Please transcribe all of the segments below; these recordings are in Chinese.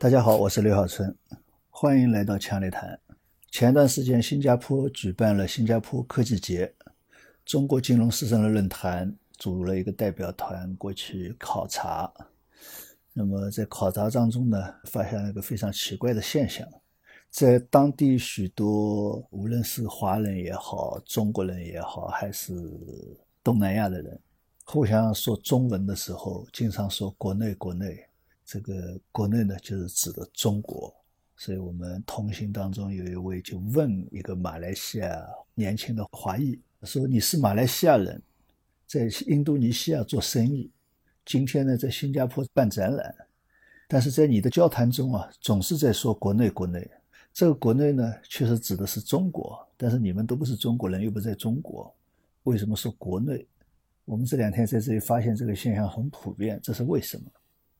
大家好，我是刘小春，欢迎来到强烈谈。前段时间，新加坡举办了新加坡科技节，中国金融师生的论坛组了一个代表团过去考察。那么在考察当中呢，发现了一个非常奇怪的现象，在当地许多无论是华人也好，中国人也好，还是东南亚的人，互相说中文的时候，经常说国内国内。这个国内呢，就是指的中国，所以我们同行当中有一位就问一个马来西亚年轻的华裔说：“你是马来西亚人，在印度尼西亚做生意，今天呢在新加坡办展览，但是在你的交谈中啊，总是在说国内国内。这个国内呢，确实指的是中国，但是你们都不是中国人，又不在中国，为什么说国内？我们这两天在这里发现这个现象很普遍，这是为什么？”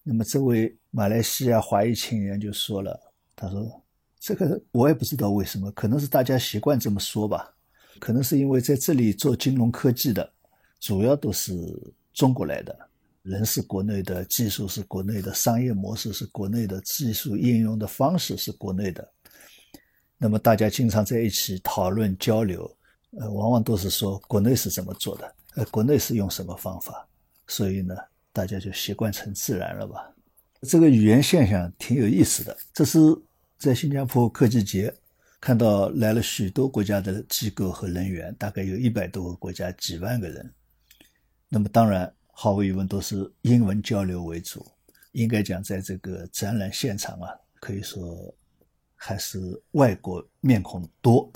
那么这位马来西亚华裔青年就说了：“他说，这个我也不知道为什么，可能是大家习惯这么说吧。可能是因为在这里做金融科技的，主要都是中国来的，人是国内的，技术是国内的，商业模式是国内的，技术应用的方式是国内的。那么大家经常在一起讨论交流，呃，往往都是说国内是怎么做的，呃，国内是用什么方法，所以呢。”大家就习惯成自然了吧？这个语言现象挺有意思的。这是在新加坡科技节看到来了许多国家的机构和人员，大概有一百多个国家，几万个人。那么当然，毫无疑问都是英文交流为主。应该讲，在这个展览现场啊，可以说还是外国面孔多。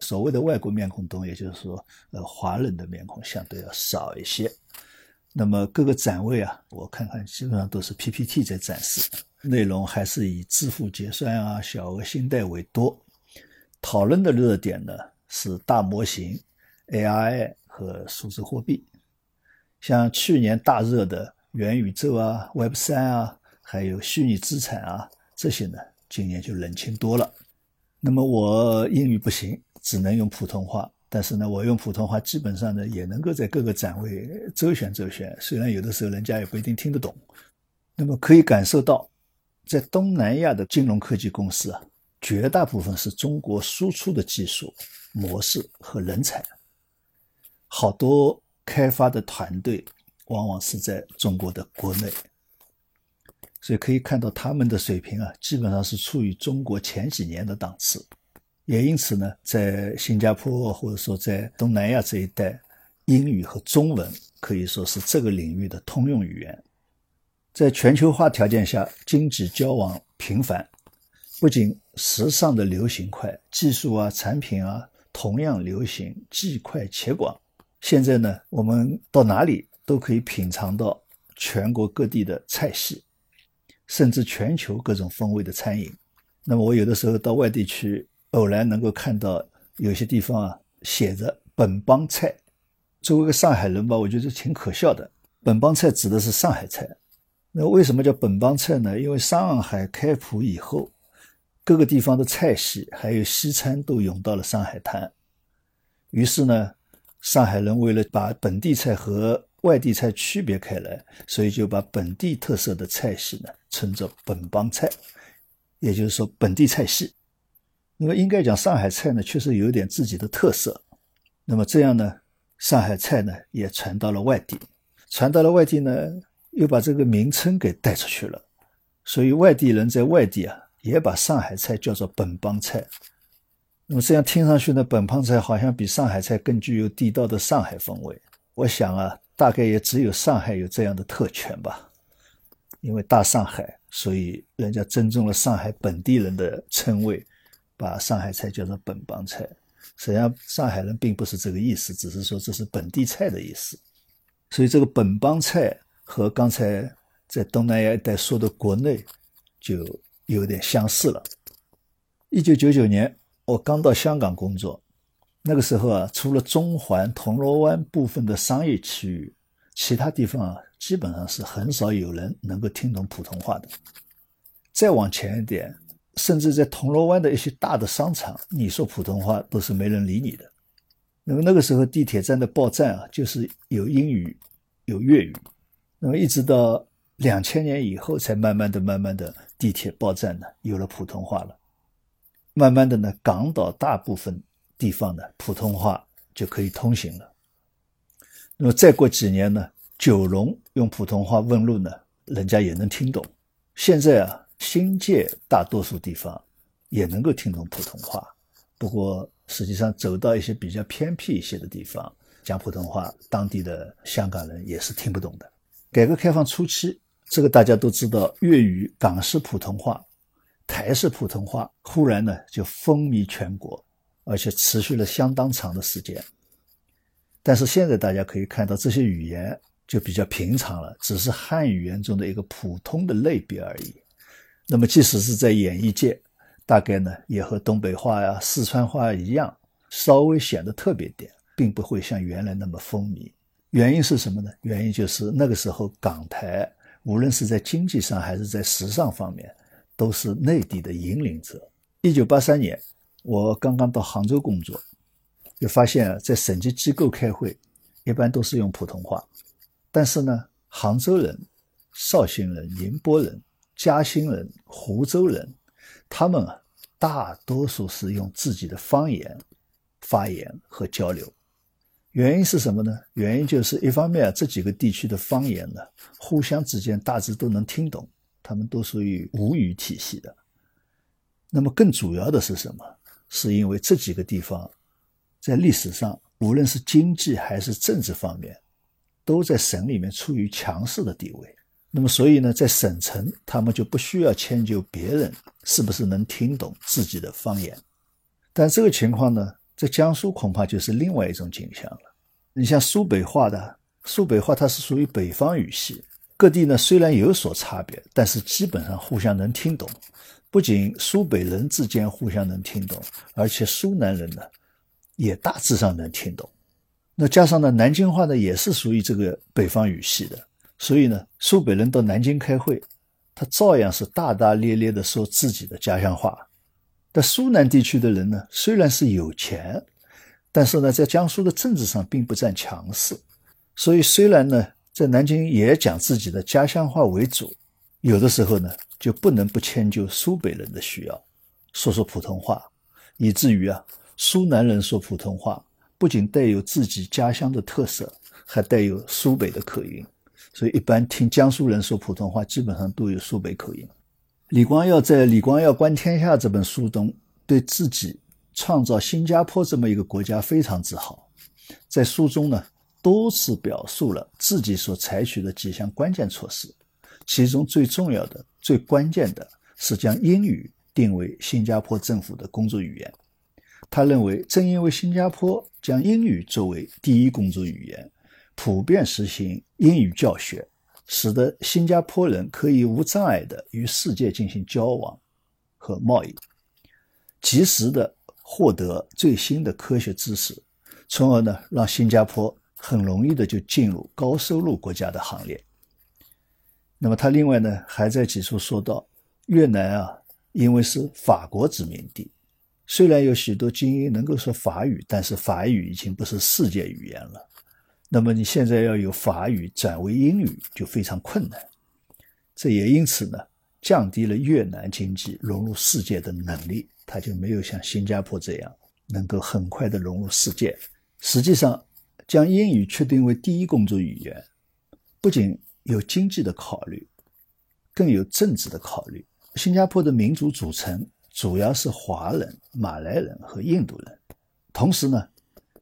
所谓的外国面孔多，也就是说，呃，华人的面孔相对要少一些。那么各个展位啊，我看看基本上都是 PPT 在展示，内容还是以支付结算啊、小额信贷为多。讨论的热点呢是大模型、AI 和数字货币。像去年大热的元宇宙啊、Web 三啊，还有虚拟资产啊这些呢，今年就冷清多了。那么我英语不行，只能用普通话。但是呢，我用普通话基本上呢也能够在各个展位周旋周旋，虽然有的时候人家也不一定听得懂。那么可以感受到，在东南亚的金融科技公司啊，绝大部分是中国输出的技术模式和人才，好多开发的团队往往是在中国的国内，所以可以看到他们的水平啊，基本上是处于中国前几年的档次。也因此呢，在新加坡或者说在东南亚这一带，英语和中文可以说是这个领域的通用语言。在全球化条件下，经济交往频繁，不仅时尚的流行快，技术啊、产品啊同样流行，既快且广。现在呢，我们到哪里都可以品尝到全国各地的菜系，甚至全球各种风味的餐饮。那么我有的时候到外地去。偶然能够看到有些地方啊写着“本帮菜”，作为一个上海人吧，我觉得挺可笑的。本帮菜指的是上海菜，那为什么叫本帮菜呢？因为上海开埠以后，各个地方的菜系还有西餐都涌到了上海滩，于是呢，上海人为了把本地菜和外地菜区别开来，所以就把本地特色的菜系呢称作本帮菜，也就是说本地菜系。那么应该讲，上海菜呢确实有点自己的特色。那么这样呢，上海菜呢也传到了外地，传到了外地呢，又把这个名称给带出去了。所以外地人在外地啊，也把上海菜叫做本帮菜。那么这样听上去呢，本帮菜好像比上海菜更具有地道的上海风味。我想啊，大概也只有上海有这样的特权吧。因为大上海，所以人家尊重了上海本地人的称谓。把上海菜叫做本帮菜，实际上上海人并不是这个意思，只是说这是本地菜的意思。所以这个本帮菜和刚才在东南亚一带说的国内就有点相似了。一九九九年我刚到香港工作，那个时候啊，除了中环、铜锣湾部分的商业区域，其他地方啊基本上是很少有人能够听懂普通话的。再往前一点。甚至在铜锣湾的一些大的商场，你说普通话都是没人理你的。那么那个时候地铁站的报站啊，就是有英语，有粤语。那么一直到两千年以后才慢慢的、慢慢的地铁报站呢有了普通话了。慢慢的呢，港岛大部分地方呢普通话就可以通行了。那么再过几年呢，九龙用普通话问路呢，人家也能听懂。现在啊，新界大多数地方也能够听懂普通话，不过实际上走到一些比较偏僻一些的地方。讲普通话，当地的香港人也是听不懂的。改革开放初期，这个大家都知道，粤语、港式普通话、台式普通话忽然呢就风靡全国，而且持续了相当长的时间。但是现在大家可以看到，这些语言就比较平常了，只是汉语言中的一个普通的类别而已。那么，即使是在演艺界，大概呢也和东北话呀、四川话一样，稍微显得特别点。并不会像原来那么风靡，原因是什么呢？原因就是那个时候港台无论是在经济上还是在时尚方面，都是内地的引领者。一九八三年，我刚刚到杭州工作，就发现啊，在省级机构开会，一般都是用普通话，但是呢，杭州人、绍兴人、宁波人、嘉兴人、湖州人，他们啊，大多数是用自己的方言发言和交流。原因是什么呢？原因就是一方面啊，这几个地区的方言呢，互相之间大致都能听懂，他们都属于吴语体系的。那么更主要的是什么？是因为这几个地方在历史上，无论是经济还是政治方面，都在省里面处于强势的地位。那么所以呢，在省城，他们就不需要迁就别人是不是能听懂自己的方言。但这个情况呢？在江苏恐怕就是另外一种景象了。你像苏北话的，苏北话它是属于北方语系，各地呢虽然有所差别，但是基本上互相能听懂。不仅苏北人之间互相能听懂，而且苏南人呢也大致上能听懂。那加上呢南京话呢也是属于这个北方语系的，所以呢苏北人到南京开会，他照样是大大咧咧的说自己的家乡话。但苏南地区的人呢，虽然是有钱，但是呢，在江苏的政治上并不占强势，所以虽然呢，在南京也讲自己的家乡话为主，有的时候呢，就不能不迁就苏北人的需要，说说普通话，以至于啊，苏南人说普通话不仅带有自己家乡的特色，还带有苏北的口音，所以一般听江苏人说普通话，基本上都有苏北口音。李光耀在《李光耀观天下》这本书中，对自己创造新加坡这么一个国家非常自豪。在书中呢，多次表述了自己所采取的几项关键措施，其中最重要的、最关键的是将英语定为新加坡政府的工作语言。他认为，正因为新加坡将英语作为第一工作语言，普遍实行英语教学。使得新加坡人可以无障碍地与世界进行交往和贸易，及时地获得最新的科学知识，从而呢让新加坡很容易的就进入高收入国家的行列。那么他另外呢还在几处说到，越南啊，因为是法国殖民地，虽然有许多精英能够说法语，但是法语已经不是世界语言了。那么你现在要有法语转为英语就非常困难，这也因此呢降低了越南经济融入世界的能力，它就没有像新加坡这样能够很快的融入世界。实际上，将英语确定为第一工作语言，不仅有经济的考虑，更有政治的考虑。新加坡的民族组成主要是华人、马来人和印度人，同时呢。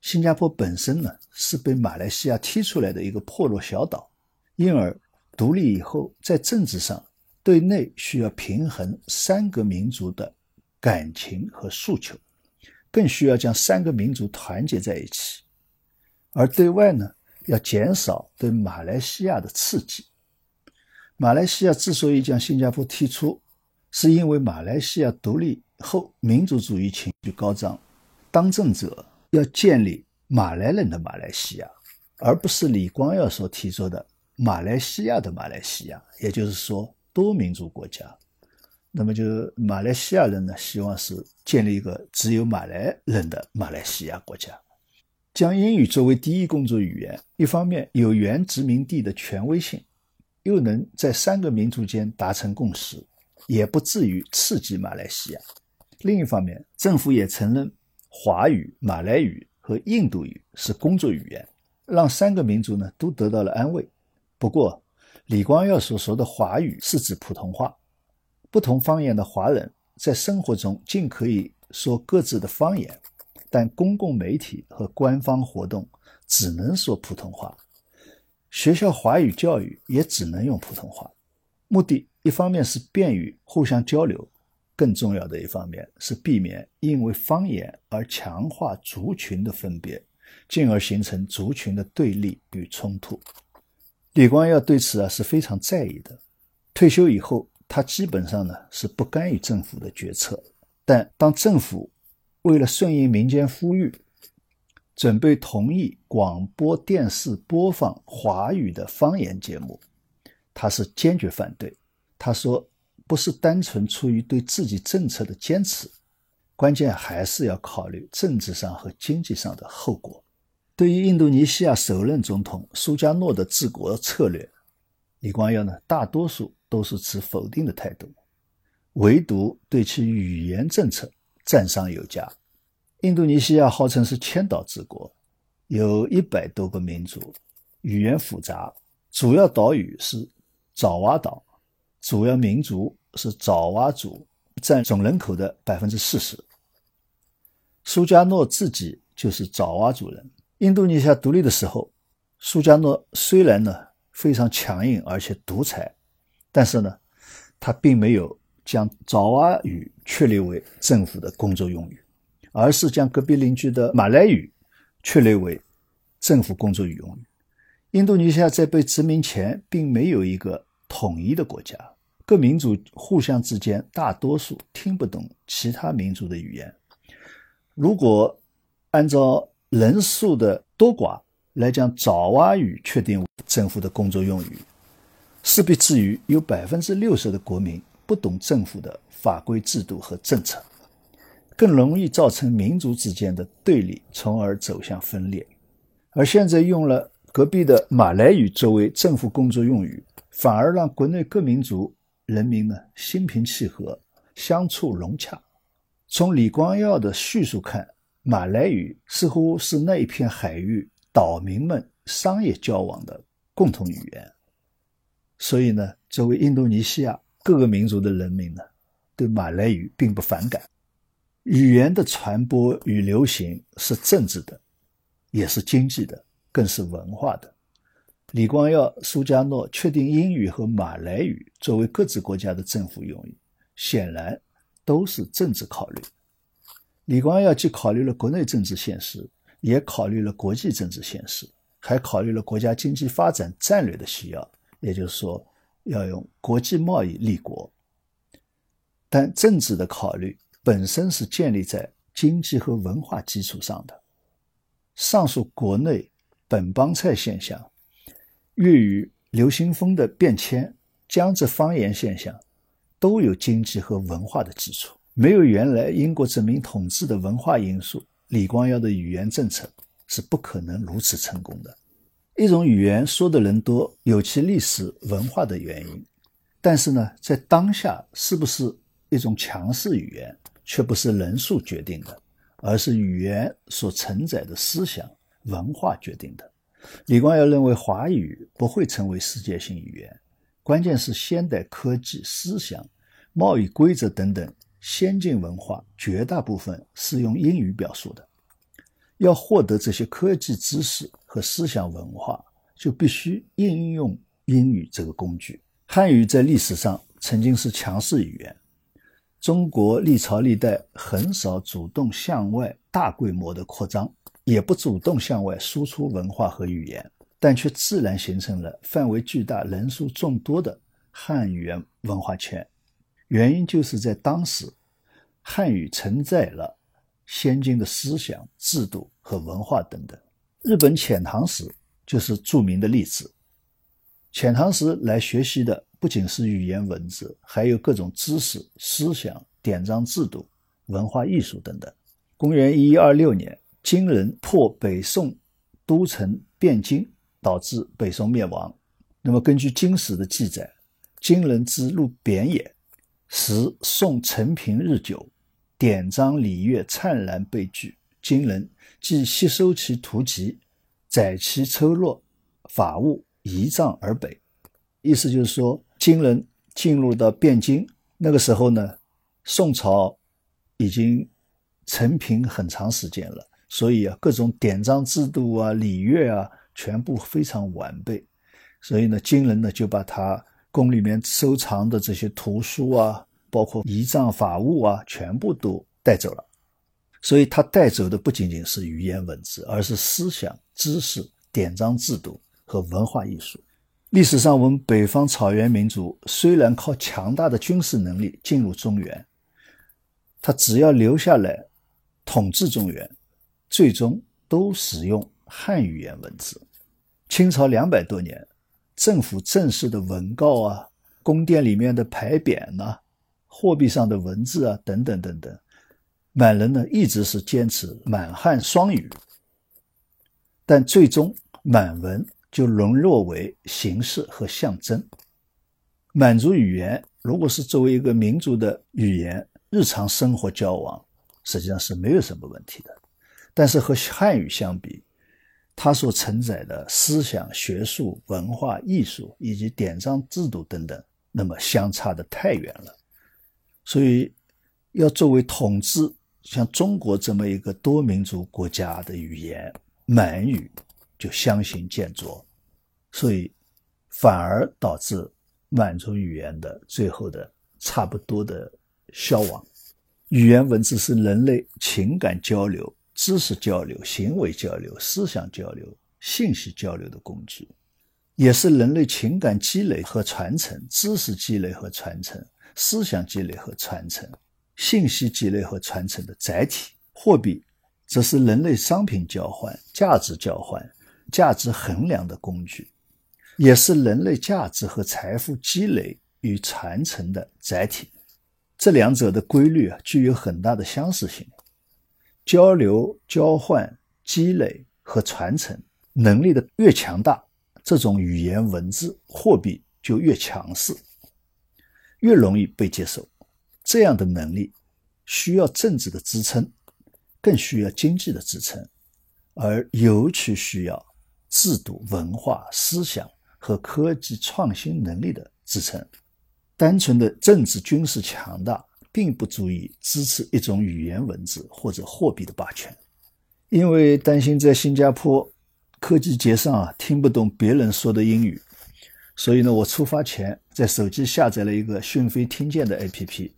新加坡本身呢是被马来西亚踢出来的一个破落小岛，因而独立以后，在政治上对内需要平衡三个民族的感情和诉求，更需要将三个民族团结在一起；而对外呢，要减少对马来西亚的刺激。马来西亚之所以将新加坡踢出，是因为马来西亚独立后民族主义情绪高涨，当政者。要建立马来人的马来西亚，而不是李光耀所提出的马来西亚的马来西亚，也就是说多民族国家。那么，就是马来西亚人呢，希望是建立一个只有马来人的马来西亚国家，将英语作为第一工作语言，一方面有原殖民地的权威性，又能在三个民族间达成共识，也不至于刺激马来西亚。另一方面，政府也承认华语、马来语和印度语是工作语言，让三个民族呢都得到了安慰。不过，李光耀所说的华语是指普通话，不同方言的华人在生活中尽可以说各自的方言。但公共媒体和官方活动只能说普通话，学校华语教育也只能用普通话。目的一方面是便于互相交流，更重要的一方面是避免因为方言而强化族群的分别，进而形成族群的对立与冲突。李光耀对此啊是非常在意的。退休以后，他基本上呢是不干预政府的决策，但当政府。为了顺应民间呼吁，准备同意广播电视播放华语的方言节目，他是坚决反对。他说：“不是单纯出于对自己政策的坚持，关键还是要考虑政治上和经济上的后果。”对于印度尼西亚首任总统苏加诺的治国策略，李光耀呢，大多数都是持否定的态度，唯独对其语言政策。赞赏有加。印度尼西亚号称是千岛之国，有一百多个民族，语言复杂，主要岛屿是爪哇岛，主要民族是爪哇族，占总人口的百分之四十。苏加诺自己就是爪哇族人。印度尼西亚独立的时候，苏加诺虽然呢非常强硬而且独裁，但是呢，他并没有。将爪哇语确立为政府的工作用语，而是将隔壁邻居的马来语确立为政府工作语用语。印度尼西亚在被殖民前并没有一个统一的国家，各民族互相之间大多数听不懂其他民族的语言。如果按照人数的多寡来将爪哇语确定政府的工作用语，势必至于有百分之六十的国民。不懂政府的法规制度和政策，更容易造成民族之间的对立，从而走向分裂。而现在用了隔壁的马来语作为政府工作用语，反而让国内各民族人民呢心平气和，相处融洽。从李光耀的叙述看，马来语似乎是那一片海域岛民们商业交往的共同语言。所以呢，作为印度尼西亚。各个民族的人民呢，对马来语并不反感。语言的传播与流行是政治的，也是经济的，更是文化的。李光耀、苏加诺确定英语和马来语作为各自国家的政府用语，显然都是政治考虑。李光耀既考虑了国内政治现实，也考虑了国际政治现实，还考虑了国家经济发展战略的需要。也就是说。要用国际贸易立国，但政治的考虑本身是建立在经济和文化基础上的。上述国内本帮菜现象、粤语流行风的变迁、江浙方言现象，都有经济和文化的基础。没有原来英国殖民统治的文化因素，李光耀的语言政策是不可能如此成功的。一种语言说的人多，有其历史文化的原因，但是呢，在当下是不是一种强势语言，却不是人数决定的，而是语言所承载的思想文化决定的。李光耀认为，华语不会成为世界性语言，关键是现代科技、思想、贸易规则等等先进文化，绝大部分是用英语表述的。要获得这些科技知识和思想文化，就必须应用英语这个工具。汉语在历史上曾经是强势语言，中国历朝历代很少主动向外大规模的扩张，也不主动向外输出文化和语言，但却自然形成了范围巨大、人数众多的汉语言文化圈。原因就是在当时，汉语承载了。先进的思想、制度和文化等等，日本遣唐使就是著名的例子。遣唐使来学习的不仅是语言文字，还有各种知识、思想、典章制度、文化艺术等等。公元一一二六年，金人破北宋都城汴京，导致北宋灭亡。那么根据《金史》的记载，金人之路贬也，时宋承平日久，典章礼乐灿烂被拒。金人即吸收其图籍，载其抽落法物，移葬而北。意思就是说，金人进入到汴京那个时候呢，宋朝已经承平很长时间了，所以啊，各种典章制度啊、礼乐啊，全部非常完备。所以呢，金人呢就把他宫里面收藏的这些图书啊，包括仪仗法物啊，全部都带走了。所以他带走的不仅仅是语言文字，而是思想、知识、典章制度和文化艺术。历史上，我们北方草原民族虽然靠强大的军事能力进入中原，他只要留下来统治中原，最终都使用汉语言文字。清朝两百多年。政府正式的文告啊，宫殿里面的牌匾呐，货币上的文字啊，等等等等，满人呢一直是坚持满汉双语，但最终满文就沦落为形式和象征。满族语言如果是作为一个民族的语言，日常生活交往实际上是没有什么问题的，但是和汉语相比。它所承载的思想、学术、文化艺术以及典章制度等等，那么相差的太远了。所以，要作为统治像中国这么一个多民族国家的语言，满语就相形见绌，所以反而导致满族语言的最后的差不多的消亡。语言文字是人类情感交流。知识交流、行为交流、思想交流、信息交流的工具，也是人类情感积累和传承、知识积累和传承、思想积累和传承、信息积累和传承的载体。货币则是人类商品交换、价值交换、价值衡量的工具，也是人类价值和财富积累与传承的载体。这两者的规律啊，具有很大的相似性。交流、交换、积累和传承能力的越强大，这种语言文字货币就越强势，越容易被接受。这样的能力需要政治的支撑，更需要经济的支撑，而尤其需要制度、文化、思想和科技创新能力的支撑。单纯的政治军事强大。并不足以支持一种语言文字或者货币的霸权，因为担心在新加坡科技节上啊听不懂别人说的英语，所以呢，我出发前在手机下载了一个讯飞听见的 APP，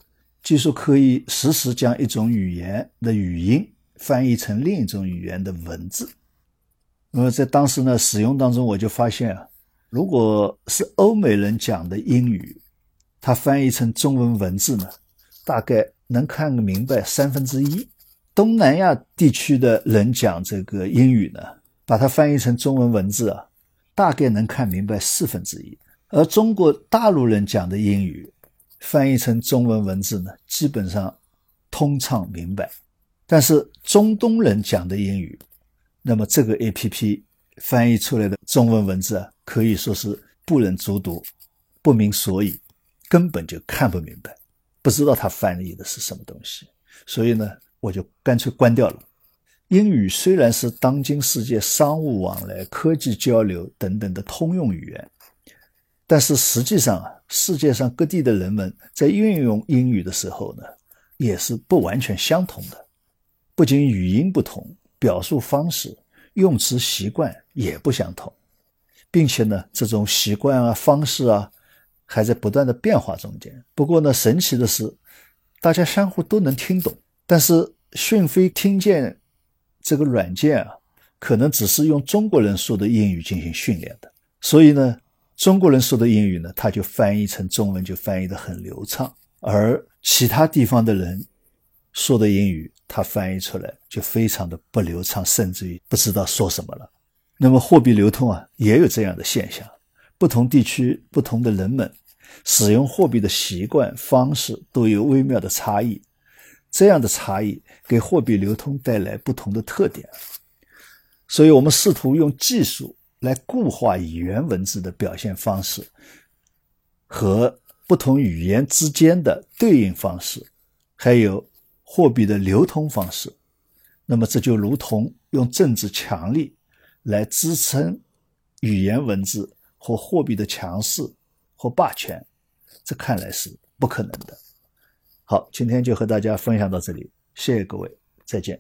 据说可以实时将一种语言的语音翻译成另一种语言的文字。那么在当时呢使用当中，我就发现啊，如果是欧美人讲的英语，它翻译成中文文字呢？大概能看个明白三分之一。东南亚地区的人讲这个英语呢，把它翻译成中文文字啊，大概能看明白四分之一。而中国大陆人讲的英语，翻译成中文文字呢，基本上通畅明白。但是中东人讲的英语，那么这个 A P P 翻译出来的中文文字啊，可以说是不忍卒读，不明所以，根本就看不明白。不知道他翻译的是什么东西，所以呢，我就干脆关掉了。英语虽然是当今世界商务往来、科技交流等等的通用语言，但是实际上啊，世界上各地的人们在运用英语的时候呢，也是不完全相同的。不仅语音不同，表述方式、用词习惯也不相同，并且呢，这种习惯啊、方式啊。还在不断的变化中间。不过呢，神奇的是，大家相互都能听懂。但是讯飞听见这个软件啊，可能只是用中国人说的英语进行训练的，所以呢，中国人说的英语呢，它就翻译成中文就翻译的很流畅，而其他地方的人说的英语，它翻译出来就非常的不流畅，甚至于不知道说什么了。那么货币流通啊，也有这样的现象。不同地区、不同的人们使用货币的习惯方式都有微妙的差异，这样的差异给货币流通带来不同的特点。所以，我们试图用技术来固化语言文字的表现方式和不同语言之间的对应方式，还有货币的流通方式。那么这就如同用政治强力来支撑语言文字或货币的强势或霸权，这看来是不可能的。好，今天就和大家分享到这里，谢谢各位，再见。